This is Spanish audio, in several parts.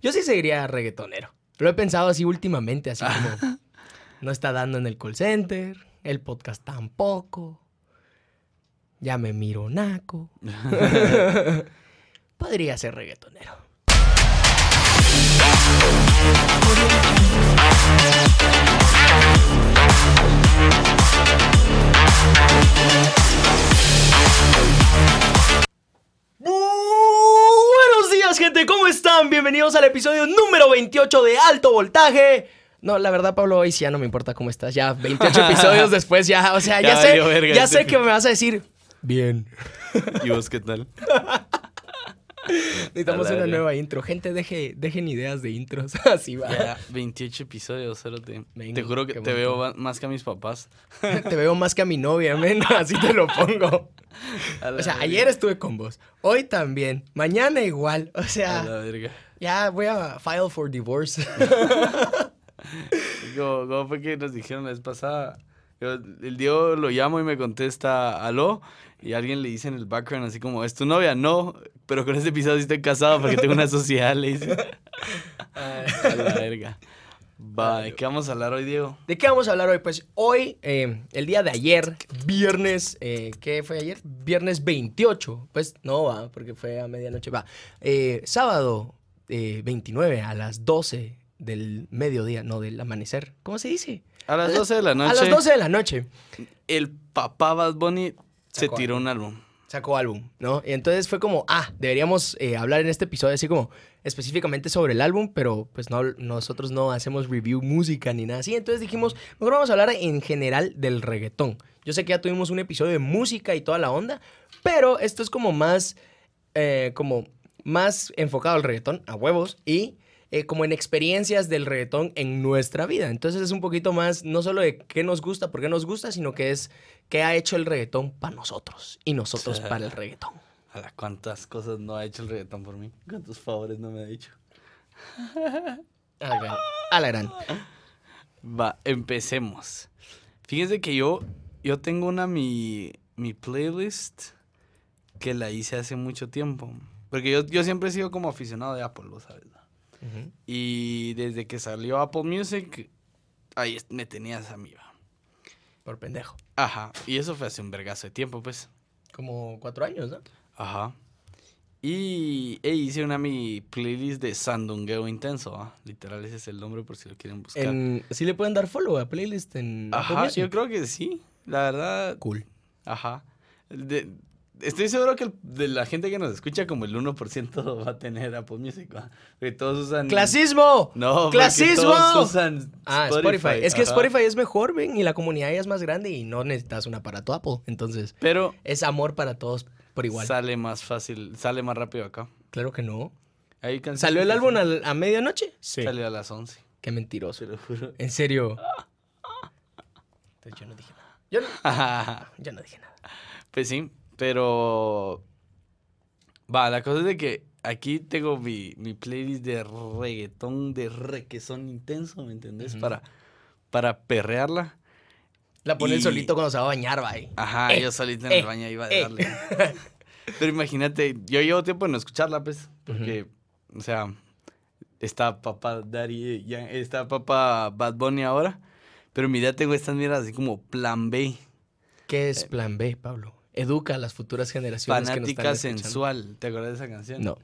Yo sí seguiría reggaetonero. Lo he pensado así últimamente, así como no está dando en el call center, el podcast tampoco. Ya me miro naco. Podría ser reggaetonero. Gente. ¿Cómo están? Bienvenidos al episodio número 28 de Alto Voltaje. No, la verdad, Pablo, hoy sí ya no me importa cómo estás. Ya 28 episodios después, ya, o sea, ya, Ya sé, valió verga ya sé que me vas a decir bien. ¿Y vos qué tal? Necesitamos una verga. nueva intro. Gente, deje, dejen ideas de intros. Así va. Ya, 28 episodios. Venga, Te juro que te veo más que a mis papás. Te veo más que a mi novia, men. Así te lo pongo. O sea, verga. ayer estuve con vos. Hoy también. Mañana igual. O A sea, la verga. ya voy a file for divorce. ¿Cómo, cómo fue que nos dijeron la vez pasada? Yo- el Diego lo llamo y me contesta, aló, y alguien le dice en el background así como, ¿es tu novia? No, pero con este episodio sí estoy casado porque tengo una sociedad, le dice. A la verga. Va, ¿de qué vamos a hablar hoy, Diego? ¿De qué vamos a hablar hoy? Pues hoy, eh, el día de ayer, viernes, eh, ¿qué fue ayer? Viernes 28. Pues no va, porque fue a medianoche. Va. Eh, sábado eh, 29 a las 12 del mediodía, no del amanecer. ¿Cómo se dice? A las 12 de la noche, A las 12 de la noche. el papá Bad Bunny se tiró un álbum. sacó álbum, ¿no? Y entonces fue como, ah, deberíamos eh, hablar en este episodio así como específicamente sobre el álbum, pero pues no, nosotros no hacemos review música ni nada así. Entonces dijimos, mejor vamos a hablar en general del reggaetón. Yo sé que ya tuvimos un episodio de música y toda la onda, pero esto es como más, eh, como más enfocado al reggaetón, a huevos, y eh, como en experiencias del reggaetón en nuestra vida. Entonces es un poquito más, no solo de qué nos gusta, por qué nos gusta, sino que es qué ha hecho el reggaetón para nosotros y nosotros para el reggaetón. A la cuántas cosas no ha hecho el reggaetón por mí. Cuántos favores no me ha hecho. A la gran. A la gran. Va, empecemos. Fíjense que yo, yo tengo una mi, mi playlist que la hice hace mucho tiempo. Porque yo, yo siempre he sido como aficionado de Apple, ¿lo sabes? Y desde que salió Apple Music, ahí me tenías a mí, va. Por pendejo. Ajá. Y eso fue hace un vergazo de tiempo, pues. Como cuatro años, ¿no? Ajá. Y e hice una mi playlist de Sandungueo Intenso. Literal, ese es el nombre por si lo quieren buscar. En, ¿Sí le pueden dar follow a playlist en Apple Ajá, Music? yo creo que sí. La verdad, Cool. Ajá. De- estoy seguro que el- de la gente que nos escucha, como el 1% va a tener Apple Music, ¿va? Porque todos usan... ¡Clasismo! No, ¡Clasismo! todos usan Ah, Spotify. Es que ajá. Spotify es mejor, ven, y la comunidad ya es más grande y no necesitas un aparato Apple. Entonces, Pero es amor para todos por igual. sale más fácil, sale más rápido acá. claro que no. Canciones ¿Salió el álbum al- a, medianoche? Sí. Salió a las 11, Qué mentiroso. te lo juro. En serio. Entonces yo no dije nada. Yo no, yo no dije nada. Pues sí, pero... Va, la cosa es de que aquí tengo mi, mi playlist de reggaetón, de requesón intenso, ¿me entendés? Ujú. Para, para perrearla. La pone Y- solito cuando se va a bañar, va. Ajá, Eh, yo solito en eh, el baño iba a eh. darle. Pero imagínate, yo llevo tiempo en no escucharla, pues, porque, o sea, está papá Daddy, ya, está papá Bad Bunny ahora, pero mira, tengo estas mierdas así como Plan B, ¿Qué es plan B, Pablo? Educa a las futuras generaciones que fanática nos están sensual. ¿Te acuerdas de esa canción? No.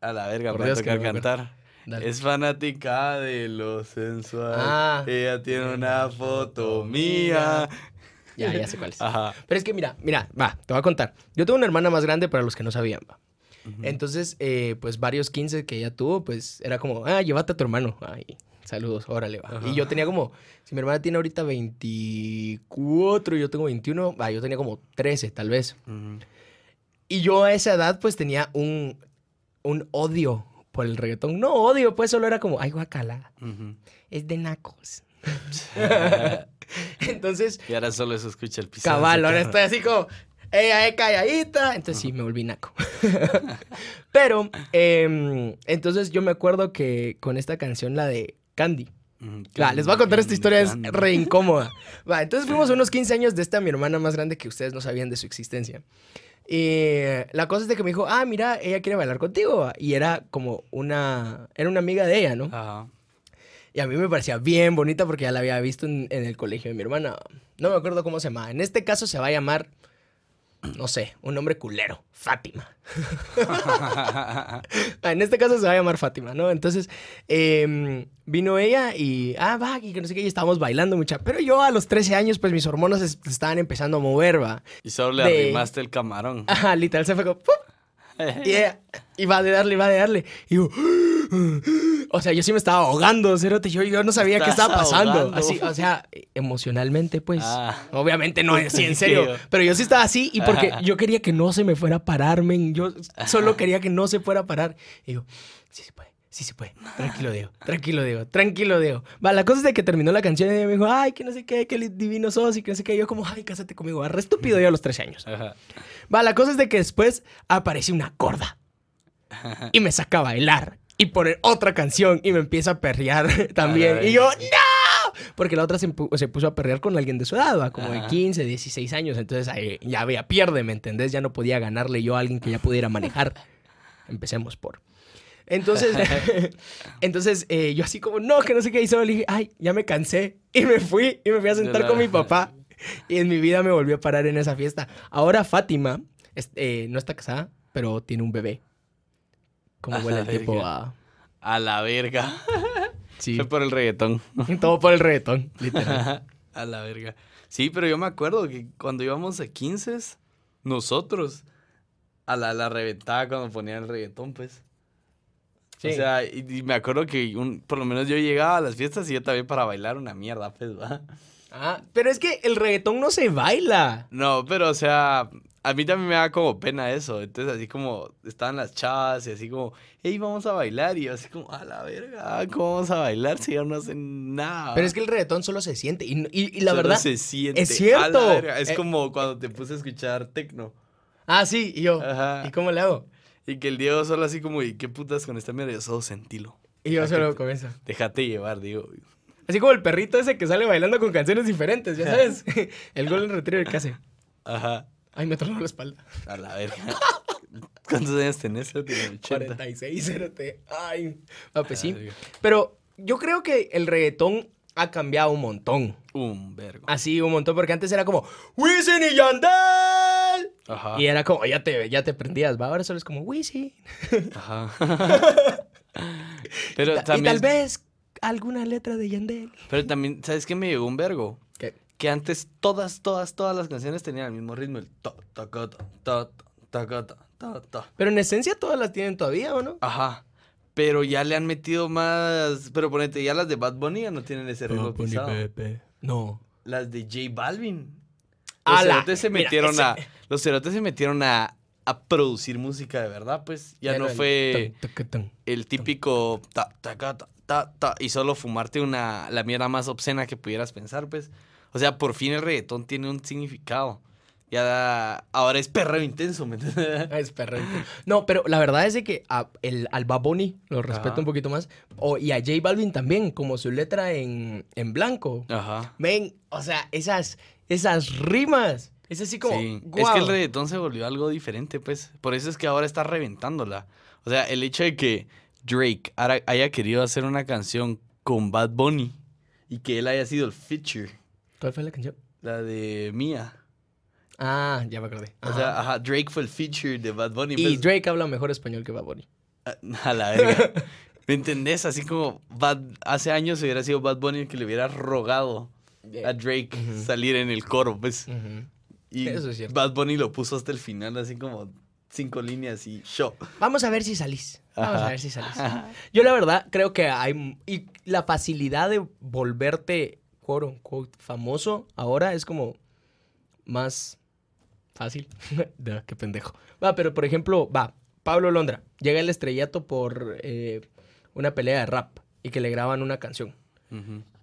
A la verga, Por va a que tocar cantar. Dale. Es fanática de lo sensual. Ah. Ella tiene una foto mía. Ya, ya sé cuál es. Ajá. Pero es que mira, mira, va, te voy a contar. Yo tengo una hermana más grande para los que no sabían, va. Entonces, eh, pues varios 15 que ella tuvo, pues era como, ah, llévate a tu hermano. Ay, saludos, órale, va. Ajá. Y yo tenía como, si mi hermana tiene ahorita 24 y yo tengo 21, va, yo tenía como 13 tal vez. Y yo a esa edad pues tenía un, un odio por el reggaetón. No odio, pues solo era como, ay, guacala, es de nacos. Entonces, Y ahora solo se escucha el piso. cabal, ahora estoy así como, ella es calladita. Entonces sí, me volví naco. Pero, em, entonces yo me acuerdo que con esta canción, la de Candy, Mm, Va, les voy a contar esta historia, es re incómoda. Va, entonces fuimos a unos 15 años de esta mi hermana más grande que ustedes no sabían de su existencia. Y la cosa es de que me dijo, ah, mira, ella quiere bailar contigo. Y era como una, era una amiga de ella, ¿no? Ajá. Y a mí me parecía bien bonita porque ya la había visto en, en el colegio de mi hermana. No me acuerdo cómo se llama. En este caso se va a llamar, no sé, un nombre culero. Fátima. Ah, en este caso se va a llamar Fátima, ¿no? Entonces em, vino ella y, ah, va, y que no sé qué, y estábamos bailando mucha. Pero yo a los 13 años, pues mis hormonas es- estaban empezando a mover, va. y solo le De- arrimaste el camarón. Ajá, literal se fue como, ¡pum! Y ella iba de darle, iba de darle. Y yo, o sea, yo sí me estaba ahogando, cerote. Yo, yo no sabía qué estaba pasando. ahogando. Así, o sea, emocionalmente, pues. Ah. Obviamente no, sí, en Sí, serio. Pero yo sí estaba así y porque yo quería que no se me fuera a parar, men. Yo solo quería que no se fuera a parar. Y yo, sí se puede. Sí se puede. Tranquilo, Diego. Tranquilo, Diego. Tranquilo, Diego. Va, la cosa es de que terminó la canción y me dijo, ay, que no sé qué, qué li- divino sos y que no sé qué. Y yo como, ay, cásate conmigo. Re estúpido yo a los 13 años. Ajá. Va, la cosa es de que después aparece una corda y me saca a bailar y poner otra canción y me empieza a perrear también. Y yo, ¡no! Porque la otra se, puso a perrear con alguien de su edad, ¿va? como de Ajá. 15, 16 años. Entonces ahí ya había pierde, ¿me entendés? Ya no podía ganarle yo a alguien que ya pudiera manejar. Empecemos por. Entonces, entonces eh, yo así como, no, que no sé qué. Y solo le dije, ay, ya me cansé. Y me fui y me fui a sentar con mi papá. Y en mi vida me volvió a parar en esa fiesta. Ahora Fátima eh, no está casada, pero tiene un bebé. ¿Cómo A huele el tiempo verga. a...? A la verga. Sí, Fue por el reggaetón. todo por el reggaetón, literal. a la verga. Sí, pero yo me acuerdo que cuando íbamos a 15, nosotros a la, la reventaba cuando ponían el reggaetón, pues. Sí. O sea, y, y me acuerdo que un- por lo menos yo llegaba a las fiestas y yo también para bailar una mierda, pues, va. Ah, pero es que el reggaetón no se baila. No, pero o sea, a mí también me da como pena eso. Entonces, así como estaban las chavas y así como, hey, vamos a bailar. Y yo así como, a la verga, ¿cómo vamos a bailar si ya no hacen nada? Pero es que el reggaetón solo se siente. Y, y- y la Solo verdad... se siente. es a la cierto. verga. Es Eh, como cuando te puse a escuchar tecno. Ah, sí, y yo. Ajá. ¿Y cómo le hago? Y que el Diego solo así como, ¿y qué putas con esta mierda? Yo solo sentilo. Y yo solo que- comienzo. Déjate llevar, Diego. Así como el perrito ese que sale bailando con canciones diferentes, ya sabes. el Golden Retriever que hace. Ajá. Ay, me tronó la espalda. A la verga. ¿Cuántos años tenés? Yo tengo 80. 46, cerote. Ay. Ah, pues sí. Pero yo creo que el reggaetón ha cambiado un montón. Un vergo. Así, un montón, porque antes era como Wisin y Yandel. Y era como, ya te, ya te prendías, va. Ahora solo es como, uy, sí. Ajá. Y, tal vez alguna letra de Yandel. Pero también, ¿sabes qué me llegó un vergo? ¿Qué? Que antes todas, todas, todas las canciones tenían el mismo ritmo, el ta ta ta ta ta ta Pero en esencia todas las tienen todavía, ¿o no? Ajá. Pero ya le han metido más, pero ponete, ya las de Bad Bunny ya no tienen ese ritmo Bad Bunny, No. Las de J Balvin los cerotes se Mira, metieron ese- a. Los cerotes se metieron a, a producir música de verdad, pues. Ya, no el fue el típico ta, ta, ta, ta, ta, ta, y solo fumarte una la mierda más obscena que pudieras pensar, pues. O sea, por fin el reggaetón tiene un significado. Ya da- ahora es perreo intenso, ¿me entiendes? Es perro. No, pero la verdad es de que a- el, al Bad Bunny lo respeto Ajá. un poquito más. O, y a J Balvin también, como su letra en, en blanco. Ajá. Ven, o sea, esas, esas rimas. Es así como. Sí. Es que el reggaetón se volvió algo diferente, pues. Por eso es que ahora está reventándola. O sea, el hecho de que Drake haya querido hacer una canción con Bad Bunny y que él haya sido el feature, ¿Cuál fue la canción? la de Mía. Ah, ya me acordé. O sea, ajá, Drake fue el feature de Bad Bunny. y pues, Drake habla mejor español que Bad Bunny. a, a la verga. ¿Me entendés? Así como Bad- hace años hubiera sido Bad Bunny el que le hubiera rogado a Drake salir en el coro, pues. Y Eso es cierto. Bad Bunny lo puso hasta el final, así como cinco líneas y show. Vamos a ver si salís. Vamos Ajá. a ver si salís. Yo la verdad creo que hay... Y la facilidad de volverte, quote unquote, famoso ahora es como más fácil. Duh, qué pendejo. Va, pero por ejemplo, va, Pablo Londra. Llega el estrellato por eh, una pelea de rap y que le graban una canción.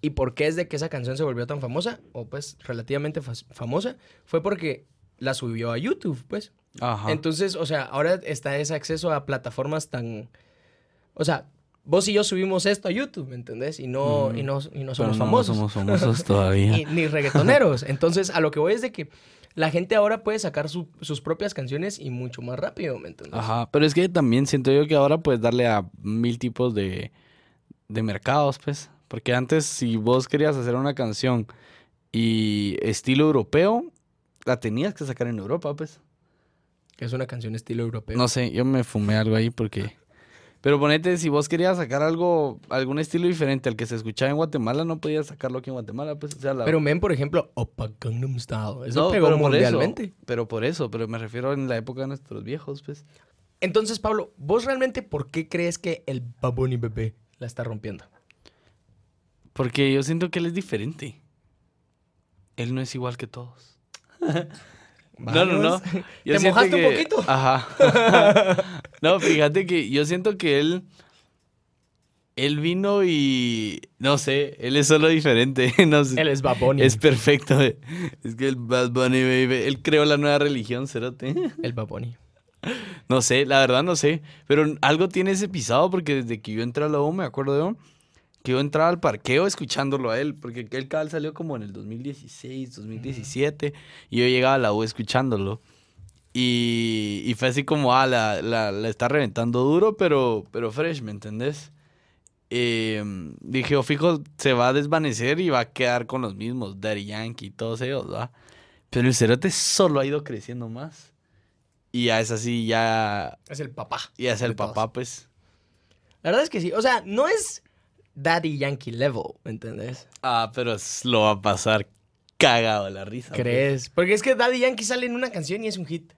¿Y por qué es de que esa canción se volvió tan famosa? O pues relativamente famosa. Fue porque la subió a YouTube, pues. Ajá. Entonces, o sea, ahora está ese acceso a plataformas tan... O sea, vos y yo subimos esto a YouTube, ¿me entendés? Y no, y no, y no somos famosos. No somos famosos todavía. ni reggaetoneros. Entonces, a lo que voy es de que la gente ahora puede sacar sus propias canciones y mucho más rápido, ¿me entiendes? Ajá, pero es que también siento yo que ahora puedes darle a mil tipos de, de mercados, pues. Porque antes, si vos querías hacer una canción y estilo europeo, la tenías que sacar en Europa, pues. Es una canción estilo europeo. No sé, yo me fumé algo ahí porque pero ponete, si vos querías sacar algo, algún estilo diferente al que se escuchaba en Guatemala, no podías sacarlo aquí en Guatemala. Pues, Pero ven, por ejemplo, Opa Gangnam Style. Eso pegó pero mundialmente. pero por eso, pero me refiero en la época de nuestros viejos, pues. Entonces, Pablo, ¿vos realmente por qué crees que el Baboni Bebé la está rompiendo? Porque yo siento que él es diferente. Él no es igual que todos. No, no, no. ¿Te mojaste un poquito? Ajá. no, fíjate que yo siento que él. Él vino y. No sé, él es solo diferente. No sé. Él es Bad Bunny. Es perfecto. Es que el Bad Bunny, baby. Él creó la nueva religión, cerote. El Bad Bunny. No sé, la verdad no sé. Pero algo tiene ese pisado porque desde que yo entré a la U, me acuerdo de que yo entraba al parqueo escuchándolo a él, porque el cabal salió como en el 2016, 2017, y yo llegaba a la U escuchándolo. Y, y fue así como, ah, la, la, está reventando duro, pero, pero fresh, ¿me entendés? Em, dije, o oh, fijo, se va a desvanecer y va a quedar con los mismos, Daddy Yankee y todos ellos, ¿va? Pero el cerote solo ha ido creciendo más. Y ya es así, ya... Es el papá. Ya es el papá, pues. La verdad es que sí. O sea, no es Daddy Yankee level, ¿me entendés? Ah, pero lo va a pasar cagado la risa. ¿Crees? Porque es que Daddy Yankee sale en una canción y es un hit.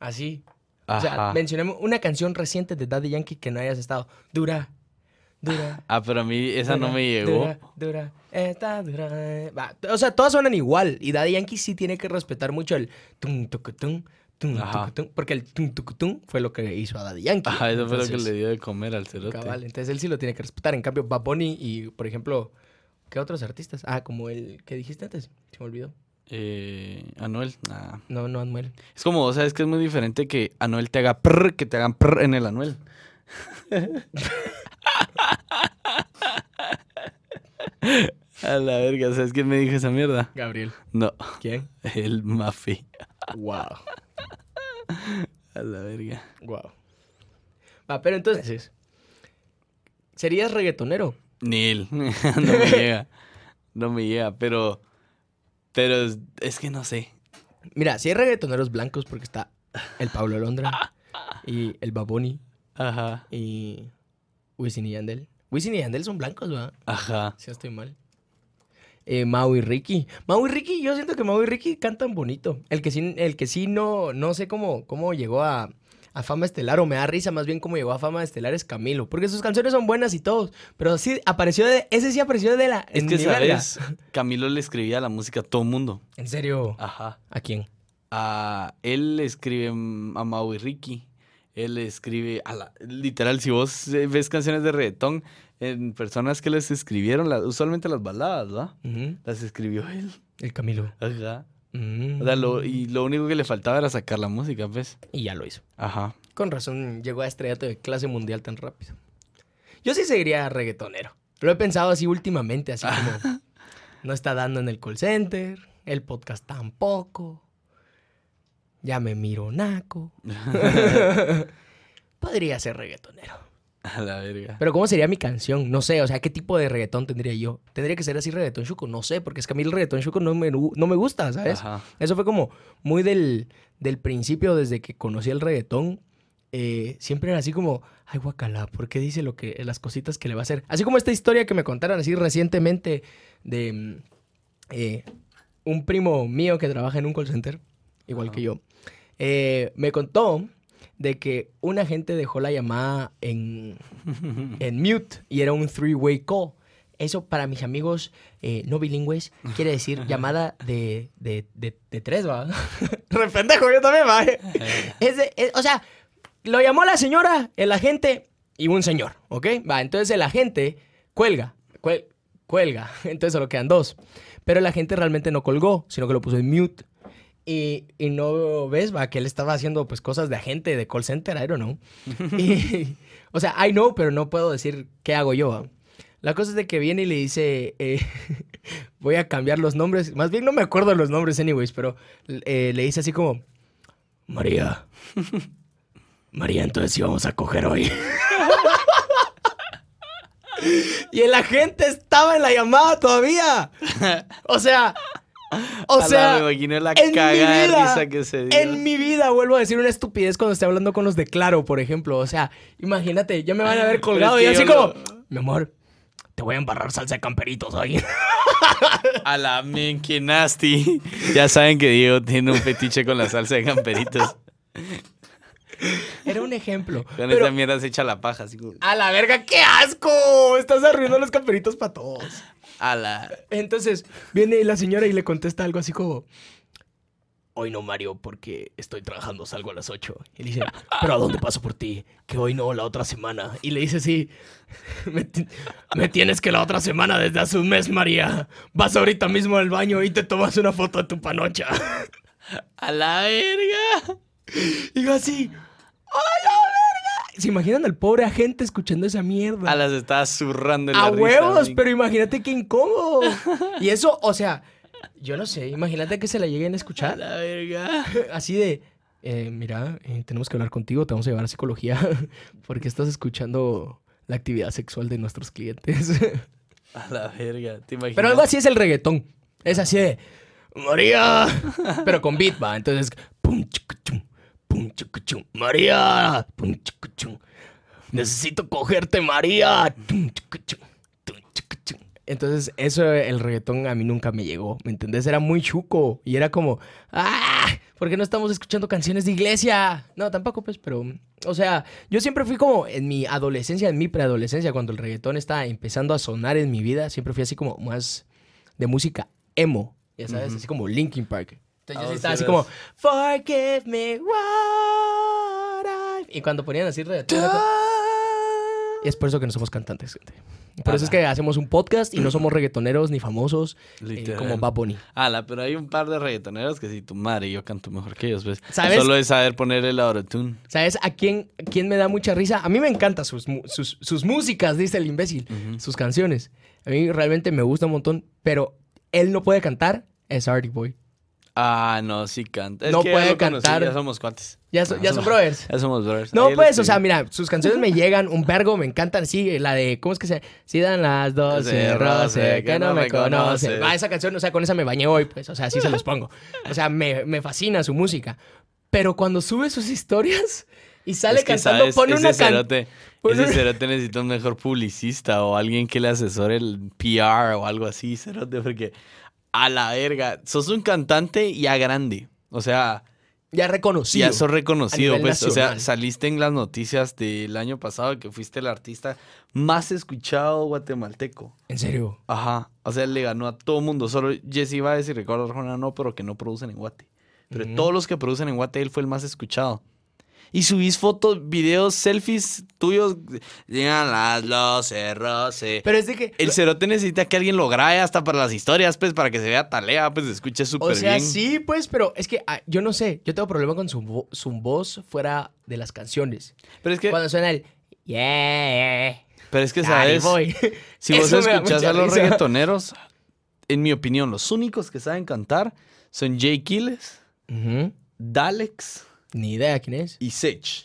Así. O sea, mencionemos una canción reciente de Daddy Yankee que no hayas estado. Dura, dura. Ah, pero a mí esa no me llegó. Dura, dura, está dura. o sea, todas suenan igual. Y Daddy Yankee sí tiene que respetar mucho el tum, tum, porque el tum, tum, fue lo que hizo a Daddy Yankee. Ajá, eso fue lo que le dio de comer al cerote. Cabal, entonces él sí lo tiene que respetar. En cambio, Bad y, por ejemplo, ¿qué otros artistas? Ah, como el que dijiste antes, se me olvidó. Eh, Anuel, No, no Anuel. Es como, o sea, es que es muy diferente que Anuel te haga prr, que te hagan prr en el Anuel. A la verga, ¿sabes quién me dijo esa mierda? Gabriel. No. ¿Quién? El Mafi. Wow. A la verga. Wow. Va, pero entonces, ¿serías reggaetonero? Nil. no me llega. No me llega, pero. Pero es, que no sé. Mira, si hay reggaetoneros blancos, porque está el Pablo Londra y el Baboni. Ajá. Y Wisin y Yandel. Wisin y Yandel son blancos, ¿verdad? Ajá. Si estoy mal eh, Mau y Ricky. Mau y Ricky, yo siento que Mau y Ricky cantan bonito. El que sí, el que sí no, no sé cómo, cómo llegó a, fama estelar, o me da risa más bien cómo llegó a fama estelar es Camilo. Porque sus canciones son buenas y todos. Pero sí apareció de. Ese sí apareció de la. Es que, ¿sabes? Camilo le escribía la música a todo mundo. ¿En serio? Ajá. ¿A quién? A él le escribe a Mau y Ricky. Él escribe, a la, literal, si vos ves canciones de reggaetón, en personas que les escribieron, usualmente las baladas, ¿verdad? Las escribió él. El Camilo. Ajá. Mm. O sea, lo, y lo único que le faltaba era sacar la música, ¿ves? Y ya lo hizo. Ajá. Con razón llegó a estrellato de clase mundial tan rápido. Yo sí seguiría reggaetonero. Lo he pensado así últimamente, así como no está dando en el call center, el podcast tampoco. Ya me miro naco. Podría ser reggaetonero. A la verga. Pero ¿cómo sería mi canción? No sé, o sea, ¿qué tipo de reggaetón tendría yo? ¿Tendría que ser así reggaetón chuco? No sé, porque es que a mí el reggaetón chuco no me, no me gusta, ¿sabes? Eso fue como muy del, del principio, desde que conocí el reggaetón. Eh, siempre era así como, ay, guacala, ¿por qué dice lo que, las cositas que le va a hacer? Así como esta historia que me contaron así recientemente de mm, eh, un primo mío que trabaja en un call center, igual que yo. Eh, me contó de que una gente dejó la llamada en, en mute y era un three-way call. Eso para mis amigos eh, no bilingües quiere decir llamada de, de, de, tres, ¿va? Rependejo, yo también, ¿va? o sea, lo llamó la señora, el agente y un señor, ¿ok? Va, entonces el agente cuelga, cuelga, entonces solo quedan dos. Pero el agente realmente no colgó, sino que lo puso en mute. Y, y, no ves, va, que él estaba haciendo pues cosas de agente, de call center, I don't know. y, O sea, I know, pero no puedo decir qué hago yo. ¿va? La cosa es de que viene y le dice, eh, voy a cambiar los nombres. Más bien no me acuerdo los nombres, anyways, pero eh, le dice así como, María. María, entonces sí vamos a coger hoy. y el agente estaba en la llamada todavía. O sea, o sea, me imagino la en mi vida, risa que se dio. en mi vida vuelvo a decir una estupidez cuando estoy hablando con los de Claro, por ejemplo. O sea, imagínate, ya me van a ver colgado y es que así como, lo- mi amor, te voy a embarrar salsa de camperitos hoy. A la men, qué nasty. Ya saben que Diego tiene un fetiche con la salsa de camperitos. Era un ejemplo. Con pero- esa mierda se echa la paja, así como. A la verga, qué asco. Estás arruinando los camperitos para todos. A la. Entonces, viene la señora y le contesta algo así como... Hoy no, Mario, porque estoy trabajando, salgo a las 8. Y le dice, ¿pero a dónde paso por ti? Que hoy no, la otra semana. Y le dice así, me, ti- me tienes que la otra semana desde hace un mes, María. Vas ahorita mismo al baño y te tomas una foto de tu panocha. A la verga. Y yo así, ¡a la verga! ¿Se imaginan al pobre agente escuchando esa mierda? A las estaba zurrando en la A risa, huevos, pero imagínate qué incómodo. Y eso, o sea, yo no sé, imagínate que se la lleguen a A escuchar. la verga. Así de, eh, mira, eh, tenemos que hablar contigo, te vamos a llevar a psicología porque estás escuchando la actividad sexual de nuestros clientes. A la verga. ¿Te imaginas? Pero algo así es el reggaetón. Es así de, María, pero con beat, va. Entonces, pum, María. Necesito cogerte, María. Entonces, eso, el reggaetón a mí nunca me llegó, ¿me entendés? Era muy chuco y era como, ¡ah! ¿Por qué no estamos escuchando canciones de iglesia? No, tampoco, pues, pero, o sea, yo siempre fui como en mi adolescencia, en mi preadolescencia, cuando el reggaetón estaba empezando a sonar en mi vida, siempre fui así como más de música emo, ya sabes, así como Linkin Park. Entonces yo Ah, sí sí estaba así como, Forgive me what I've-" Y cuando ponían así reggaetón, y es por eso que no somos cantantes, gente. Por eso es que hacemos un podcast y no somos reggaetoneros ni famosos eh, como Bad Bunny. Ala, pero hay un par de reggaetoneros que si tu madre yo canto mejor que ellos, ¿ves? ¿Sabes? Solo es saber poner el autotune. ¿Sabes a quién, a quién me da mucha risa? A mí me encantan sus, sus, sus músicas, dice el imbécil. Ujú. Sus canciones. A mí realmente me gusta un montón, pero él no puede cantar, es Artie Boy. Ah, no, sí canta. Es No que ya puede conocí, cantar. Ya somos cuates. Ya, so- Ah, ya son somos- brothers. Ya somos brothers. No, Ahí pues, o sea, mira, sus canciones me llegan un vergo, me encantan, sí, la de, ¿cómo es que se Si dan las 12, Ese roce, que no me conoce. conoce. Va, esa canción, o sea, con esa me bañé hoy, pues, o sea, así se los pongo. O sea, me, me fascina su música. Pero cuando sube sus historias y sale Es que, cantando, ¿sabes? pone ese una canción. ese cerote necesita un mejor publicista o alguien que le asesore el PR o algo así, cerote, porque a la verga, sos un cantante ya grande. O sea, Ya reconocido. ya sos reconocido, pues, o sea, saliste en las noticias del año pasado que fuiste el artista más escuchado guatemalteco. En serio. Ajá, o sea, le ganó a todo mundo. Solo Jesse Baez y Ricardo Arjona no, pero que no producen en Guate. Pero todos los que producen en Guate, él fue el más escuchado. Y subís fotos, videos, selfies tuyos. Llegan las luces, roce. Pero es de que. El cerote necesita que alguien lo grabe hasta para las historias, pues, para que se vea talea, pues, se escuche súper O sea, bien. sí, pues, pero es que ah, yo no sé. Yo tengo problema con su, vo- su voz fuera de las canciones. Pero es que, Cuando suena el. Yeah. pero es que ¿sabes? Si vos escuchás a los risa. reggaetoneros, en mi opinión, los únicos que saben cantar son Jay Kiles, Ujú. Dalex Ni idea quién es. y Sech.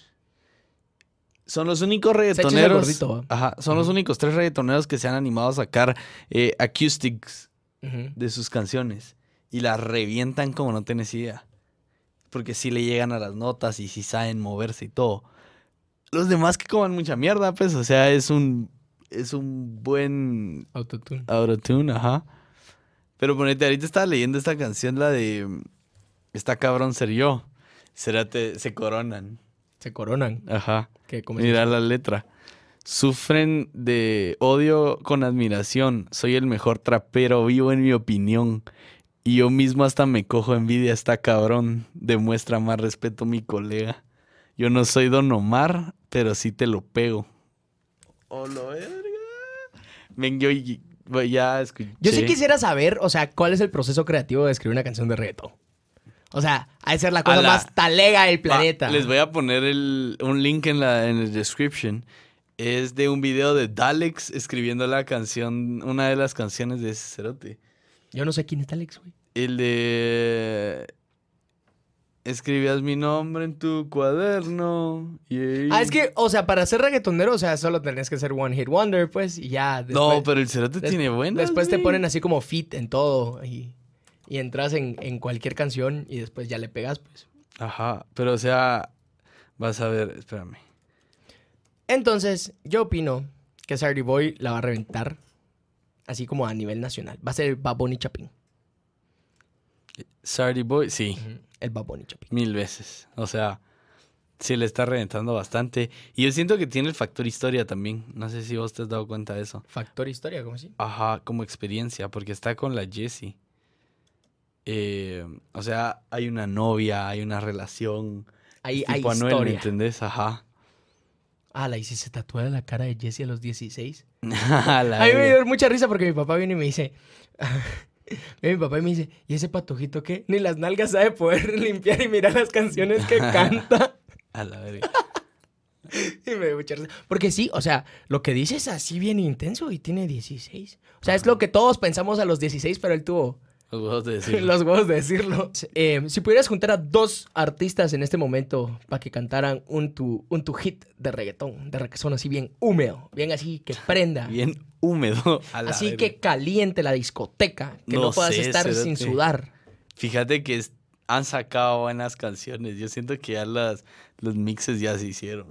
Son los únicos reggaetoneros. gordito, ¿va? Ajá, son los únicos tres reggaetoneros que se han animado a sacar eh, acoustics de sus canciones. Y las revientan como no tienes idea. Porque sí le llegan a las notas y sí saben moverse y todo. Los demás que coman mucha mierda, pues, o sea, es un. Es un buen Autotune. autotune, ajá. Pero ponete, ahorita estaba leyendo esta canción, la de. Está cabrón ser yo. Serate, se coronan. Se coronan. Ajá. Mira dice. la letra. Sufren de odio con admiración. Soy el mejor trapero vivo en mi opinión. Y yo mismo hasta me cojo envidia, está cabrón. Demuestra más respeto mi colega. Yo no soy Don Omar, pero sí te lo pego. ¡Oh, lo verga! Yo ya escuché. Yo sí quisiera saber, o sea, cuál es el proceso creativo de escribir una canción de reggaetón. O sea, ha de ser la cosa la- más talega del Va, planeta. les voy a poner el- un link en la en el description. es de un video de Dalex escribiendo la canción, una de las canciones de ese cerote. Yo no sé quién es Alex, güey. El de... Escribías mi nombre en tu cuaderno. yeah. Ah, es que, o sea, para ser reggaetonero, o sea, solo tenés que ser One Hit Wonder, pues, y ya. no, pero el cerote tiene buenas. Después te ponen así como fit en todo y, y entras en, en cualquier canción y después ya le pegas, pues. Ajá, pero o sea, vas a ver, espérame. Entonces, yo opino que Sardy Boy la va a reventar, así como a nivel nacional. Va a ser el Bad Bunny Chapín. Sardy Boy, sí, El Bad Bunny Chapín. mil veces. O sea, sí le está reventando bastante. Y yo siento que tiene el factor historia también. No sé si vos te has dado cuenta de eso. Factor historia, ¿cómo así? Ajá, como experiencia, porque está con la Jessie. Eh, o sea, hay una novia, hay una relación. Hay, hay tipo Anuel, ¿me historia. entendés? Ajá. Ah, la hice se tatúa la cara de Jesse a los 16. A mí me dio mucha risa porque mi papá viene y me dice. mi papá y me dice, ¿y ese patojito qué? Ni las nalgas sabe poder limpiar y mirar las canciones que canta. A la verga. Y me dio mucha risa. Porque sí, o sea, lo que dice es así bien intenso y tiene 16. O sea, es lo que todos pensamos a los 16, pero él tuvo Los huevos de decirlo. los huevos de decirlo. Eh, si pudieras juntar a dos artistas en este momento para que cantaran un tu, un tu hit de reggaetón, de reggaetón así bien húmedo, bien así que prenda. Bien húmedo. A la Así que caliente la discoteca, que no, No puedas sé, estar sin sudar. Fíjate que es- han sacado buenas canciones. Yo siento que ya las, los mixes ya se hicieron.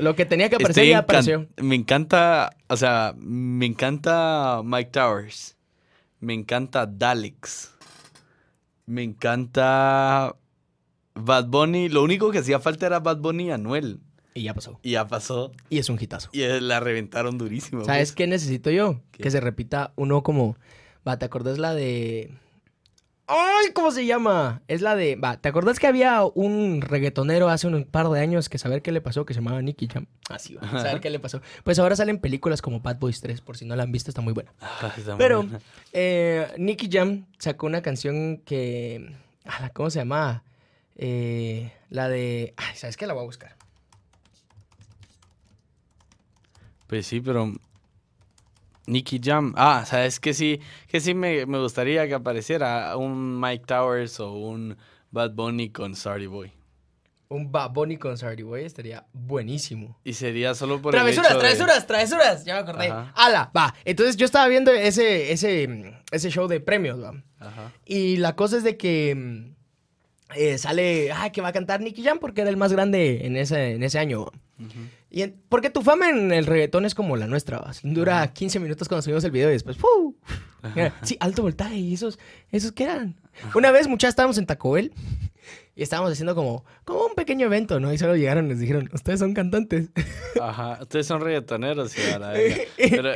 Lo que tenía que aparecer ya apareció. Me encanta, o sea, me encanta Mike Towers. Me encanta Daleks. Me encanta Bad Bunny. Lo único que hacía falta era Bad Bunny y Anuel. Y ya pasó. Y ya pasó. Y es un hitazo. Y eh, la reventaron durísimo. ¿Sabes pues. qué necesito yo? ¿Qué? Que se repita uno como... Va, ¿te acordás la de... ¡Ay! ¿Cómo se llama? Es la de... Va, ¿te acordás que había un reggaetonero hace un par de años que saber qué le pasó? Que se llamaba Nicky Jam. Así va, saber qué le pasó. Pues ahora salen películas como Bad Boys 3, por si no la han visto, está muy buena. Ah, está muy Pero buena. eh, Nicky Jam sacó una canción que... ala, ¿Cómo se llama? Eh, la de... Ay, ¿sabes qué? La voy a buscar. Pues sí, pero. Nicky Jam. Ah, ¿sabes que sí? Que sí me, me gustaría que apareciera un Mike Towers o un Bad Bunny con Sardy Boy. Un Bad Bunny con Sardy Boy estaría buenísimo. Y sería solo por Travesuras, el hecho de- travesuras, travesuras. Ya me acordé. Ajá. Ala, va. Entonces yo estaba viendo ese, ese, ese show de premios, va. Ajá. Y la cosa es de que eh, sale, ah, que va a cantar Nicky Jam porque era el más grande en ese, en ese año. va. Y en- porque tu fama en el reggaetón es como la nuestra, va. Dura 15 minutos cuando subimos el video y después. Mira, Sí, alto voltaje. ¿Y esos, esos qué eran? Una vez, muchas estábamos en Taco Bell y estábamos haciendo como, como un pequeño evento, ¿no? Y solo llegaron y nos dijeron, ustedes son cantantes. Ajá. Ustedes son reggaetoneros, sí, la. Pero,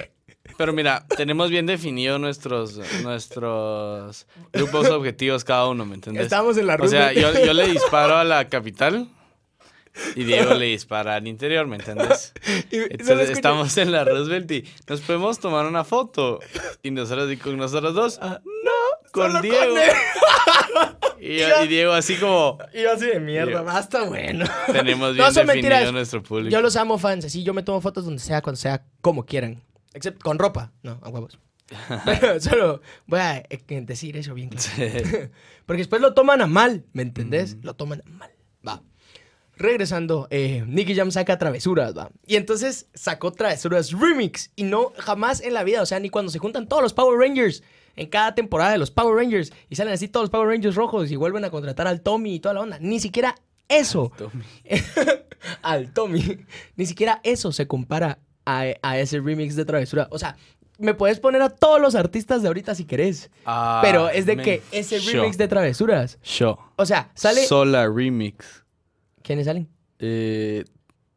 pero mira, tenemos bien definido nuestros, nuestros grupos objetivos cada uno, ¿me entiendes? Estábamos en la O sea, yo le disparo a la capital y Diego le dispara al interior, ¿me entiendes? Entonces estamos en la Roosevelt y nos podemos tomar una foto. Y nosotros y con nosotros dos, Ah, no, con solo Diego. con él. Y, yo- y Diego así como Y yo así de mierda, Diego. basta, bueno. tenemos No, bien son definido mentiras. nuestro público. Yo los amo fans, así yo me tomo fotos donde sea, cuando sea, como quieran. Excepto con ropa, no, a huevos. Pero solo voy a eh, decir eso bien claro. Sí. Porque después lo toman a mal, ¿me entendés? Lo toman a mal. Va. Regresando, eh, Nicky Jam saca Travesuras, va. Y entonces sacó Travesuras Remix. Y no jamás en la vida, o sea, ni cuando se juntan todos los Power Rangers. En cada temporada de los Power Rangers. Y salen así todos los Power Rangers rojos y vuelven a contratar al Tommy y toda la onda. Ni siquiera eso. Tommy. al Tommy. Ni siquiera eso se compara a, a ese remix de Travesura. O sea, me puedes poner a todos los artistas de ahorita si querés. Ah, pero es de que ese Show. remix de Travesuras. Show. O sea, sale. Sola Remix. ¿Quiénes salen? Eh,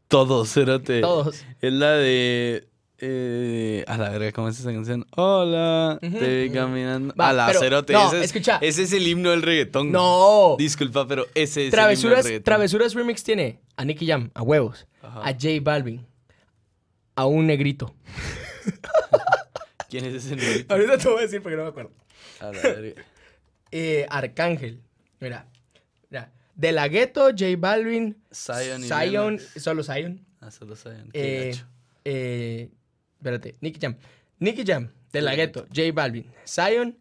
todos, cerote. Todos. Es la de. Eh, a la verga, ¿cómo es esa canción? Hola, te vi caminando. Va, a la pero- cerote. no, ese es, escucha. Ese es el himno del reggaetón. No. Disculpa, pero ese es el himno Travesuras, del reggaetón. Travesuras Remix tiene a Nicky Jam, a huevos. Ajá. A J Balvin. A un negrito. ¿Quién es ese negrito? Ahorita te voy a decir porque no me acuerdo. A la verga. Eh, Arcángel. Mira. De la Gueto, J Balvin. Zion y Zion. Solo Zion. Ah, solo Zion. Qué Eh, gacho. eh, espérate, Nicky Jam. Nicky Jam, De La Ghetto, J Balvin, Zion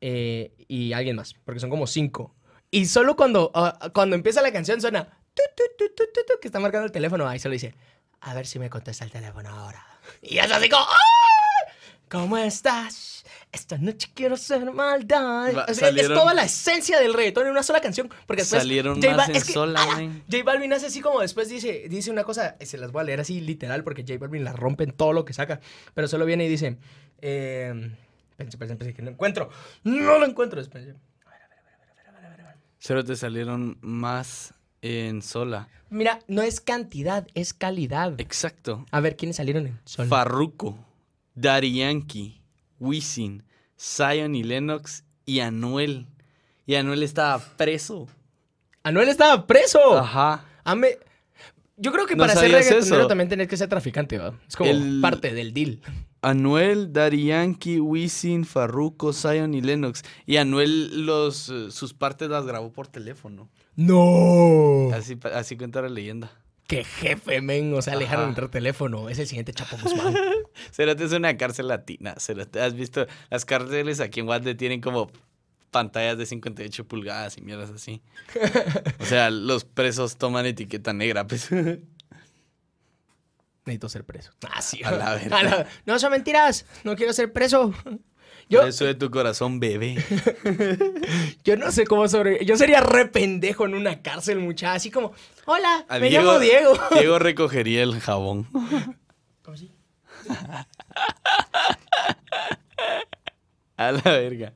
eh, y alguien más, porque son como cinco. Y solo cuando, ah, cuando empieza la canción suena tu, tu, tu, que está marcando el teléfono, ahí solo dice, a ver si me contesta el teléfono ahora. Y es así como, ¡ah! ¿cómo estás? Esta noche quiero hacer maldad. Va- Es, es salieron- toda la esencia del reggaetón en una sola canción. Porque después Salieron J más Bal- en es que- sola. J Balvin hace así como después dice, dice una cosa, se las voy a leer así literal porque J Balvin la rompe en todo lo que saca, pero solo viene y dice, eh, pensé, pensé, pensé que no encuentro, no lo encuentro, espérense. Cero te salieron más en sola. Mira, no es cantidad, es calidad. Exacto. A ver, ¿quiénes salieron en sol? Farruko, Daddy Yankee, Wisin, Zion y Lennox y Anuel. Y Anuel estaba preso. Anuel estaba preso. Ajá. Ame- Yo creo que ¿No para ser reggaetonero también tenés que ser traficante, ¿va? Es como El- parte del deal. Anuel, Daddy Yankee, Wisin, Farruko, Zion y Lennox. Y Anuel los, eh, sus partes las grabó por teléfono. ¡No! Así cuenta la leyenda. ¡Qué jefe, men! O sea, le dejaron entrar teléfono. Es el siguiente Chapo Guzmán. Cerote es una cárcel latina. Cerote, ¿Has visto? Las cárceles aquí en Guate tienen como pantallas de 58 pulgadas y mierdas así. O sea, los presos toman etiqueta negra, pues. Necesito ser preso. Ah, sí. A la la- No, son mentiras. No quiero ser preso. Yo, Eso de tu corazón, bebé. yo no sé cómo sobre... Yo sería re pendejo en una cárcel, mucha. Así como, hola, A me llamo Diego. Diego recogería el jabón. ¿Cómo así? A la verga.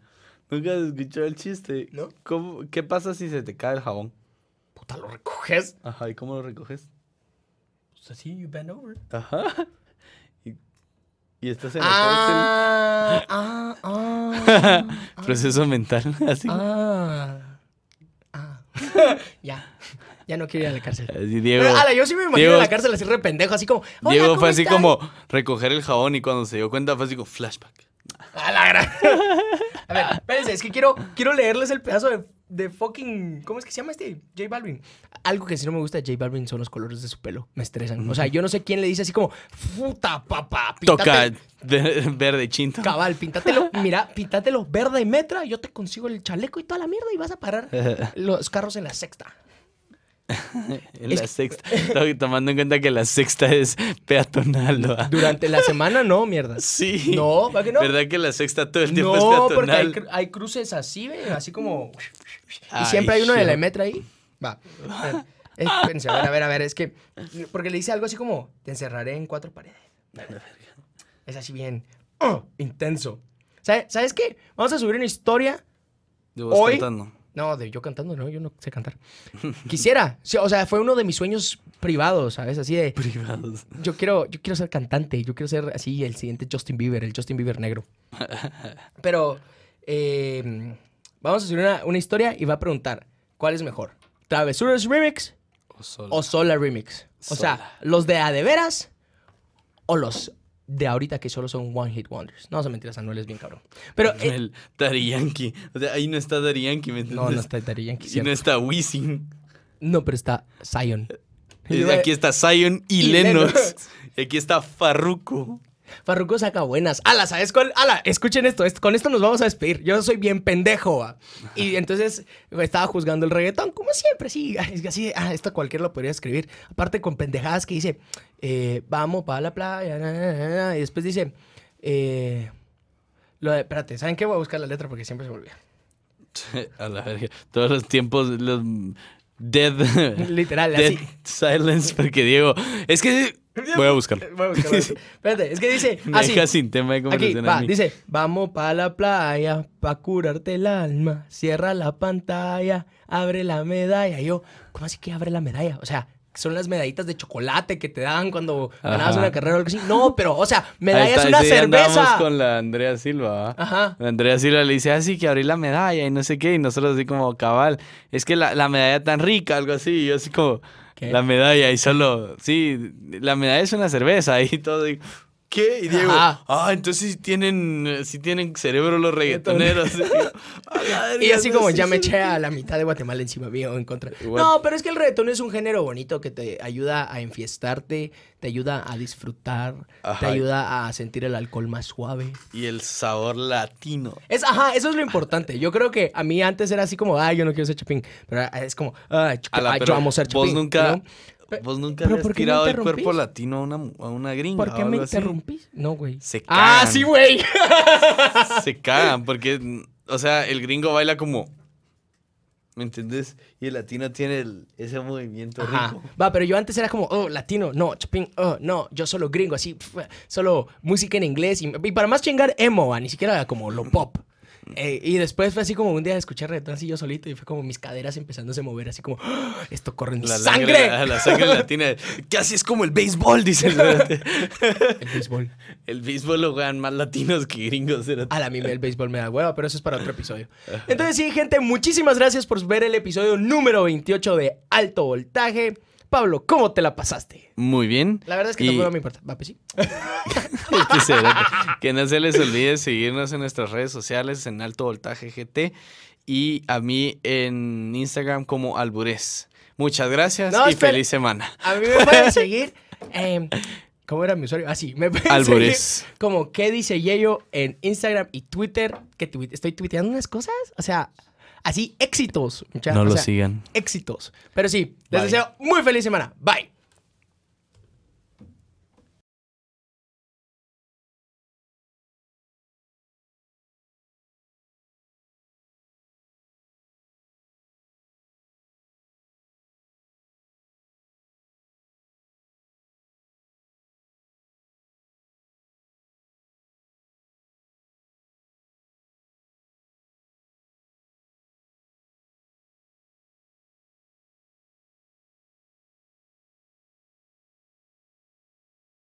¿Nunca has escuchado el chiste? No. ¿Cómo- ¿Qué pasa si se te cae el jabón? Puta, lo recoges. Ajá, ¿y cómo lo recoges? Pues así, you bend over. Ajá. Y, estás en la Ah, ah, ah. Proceso mental, así. Ah. Ah. ya. Ya no quiero ir a la cárcel. Así, Diego. Pero, ala, yo sí me imagino Diego- en la cárcel así re pendejo, así como. "Hola, Diego ¿cómo fue así están?". como recoger el jabón y cuando se dio cuenta fue así como flashback. A la gran. A ver, espérense, es que quiero, quiero leerles el pedazo de, de fucking. ¿Cómo es que se llama este? J Balvin. Algo que sí no me gusta de J Balvin son los colores de su pelo. Me estresan. O sea, yo no sé quién le dice así como. Puta papá, Toca píntate- verde chinto. Cabal, píntatelo. Mira, píntatelo verde y metra. Yo te consigo el chaleco y toda la mierda y vas a parar los carros en la sexta. En Es la que- sexta. To- Tomando en cuenta que la sexta es peatonal, ¿no? Durante la semana no, mierda. Sí. No, ¿va que no? ¿Verdad que la sexta todo el tiempo No, es porque hay, peatonal? cru- hay cruces así, ve, así como. Y siempre hay uno de la shit. Emetra ahí. Va. A ver, eh, espérense, a ver, a ver, a ver, es que. Porque le dice algo así como: Te encerraré en cuatro paredes. Es así bien. oh, intenso. ¿Sabe- ¿Sabes qué? Vamos a subir una historia. Hoy- cantando. No, de yo cantando, no, yo no sé cantar. Quisiera. O sea, fue uno de mis sueños privados, ¿sabes? Así de. Privados. Yo quiero, yo quiero ser cantante, yo quiero ser así el siguiente Justin Bieber, el Justin Bieber negro. Pero eh, vamos a subir una, una historia y va a preguntar, ¿cuál es mejor? ¿Travesuras Remix O solo. o Sola Remix? O sea, Sola. ¿los de a de veras o los de ahorita que solo son One Hit Wonders? No, son mentiras, Anuel es bien cabrón. Pero, eh, el Daddy Yankee. O sea, ahí no está Daddy Yankee, ¿me entiendes? no, no está Daddy Yankee, Y no está Wisin. No, pero está Zion. Y aquí está Zion y, Y Lennox. Lennox. Y aquí está Farruko. Farruko saca buenas. Ala, ¿sabes cuál? Ala, escuchen esto, esto- Con esto nos vamos a despedir. Yo soy bien pendejo. ¿va? Y entonces estaba juzgando el reggaetón, como siempre, sí. Es que así, ah, esto cualquiera lo podría escribir. Aparte con pendejadas que dice, eh, vamos para la playa. na, na, na, na, y después dice, eh, lo de, espérate, ¿saben qué? Voy a buscar la letra porque siempre se me olvida. A la verga. Todos los tiempos, los dead. Literal, dead así. silence, porque Diego. Es que. Voy a buscarlo. Voy a buscarlo. espérate, es que dice, Me así. deja sin tema de Aquí, conversación a va, mí. dice, vamos pa' la playa, pa' curarte el alma, cierra la pantalla, abre la medalla. Y yo, ¿cómo así que abre la medalla? O sea, son las medallitas de chocolate que te dan cuando ganabas Ajá. una carrera o algo así. No, pero, o sea, medalla es una cerveza. con la Andrea Silva, ¿va? Ajá. La Andrea Silva le dice, así que abrí la medalla y no sé qué, y nosotros así como, cabal, es que la, la medalla tan rica, algo así, y yo así como, La medalla, y solo, sí, la medalla es una cerveza, y todo, y, ¿qué? Y Diego, Ajá. ah, entonces sí tienen, eh, sí tienen cerebro los reggaetoneros. Y yo, "A la Y verga, así no como ya me si- eché a la mitad de Guatemala encima mío en contra. Igual. No, pero es que el reggaetón es un género bonito que te ayuda a enfiestarte, te ayuda a disfrutar, te ayuda a sentir el alcohol más suave. Y el sabor latino. Es, ajá, eso es lo importante. Yo creo que a mí antes era así como, ay, yo no quiero ser chapín. Pero es como, ay, pero yo amo ser vos chapín. nunca, ¿no? Vos nunca ¿pero le has tirado el cuerpo latino a una, a una gringa ¿Por qué me interrumpís? No, güey. Se Ah, cagan. sí, güey. Se cagan porque, o sea, el gringo baila como... ¿Me entendés? Y el latino tiene el- ese movimiento Ajá. rico. Va, pero yo antes era como, oh, latino, no, chapín, oh, no, yo solo gringo, así, pf, solo música en inglés. Y, y para más chingar, emo, va, ni siquiera como lo pop. Eh, y después fue así como un día escuché reggaetón así yo solito y fue como mis caderas empezándose a mover, así como, "Ah, esto corre en La sangre. La, la sangre latina. Casi es como el béisbol, dice el béisbol. El béisbol lo juegan más latinos que gringos. A la mí el béisbol me da hueva, pero eso es para otro episodio. Entonces sí, gente, muchísimas gracias por ver el episodio número 28 de Alto Voltaje. Pablo, ¿cómo te la pasaste? Muy bien. La verdad es que Y- tampoco me importa. Va, pues sí. que, no se les olvide seguirnos en nuestras redes sociales en Alto Voltaje GT y a mí en Instagram como Alburés. Muchas gracias No, y espera. feliz semana. A mí me pueden seguir. ¿Cómo era mi usuario? Ah, sí, me pueden seguir como qué dice Yeyo en Instagram y Twitter. Que estoy tuiteando unas cosas. O sea, así éxitos. mucha- No o lo sea, sigan. Éxitos. Pero sí, les Bye. deseo muy feliz semana. Bye.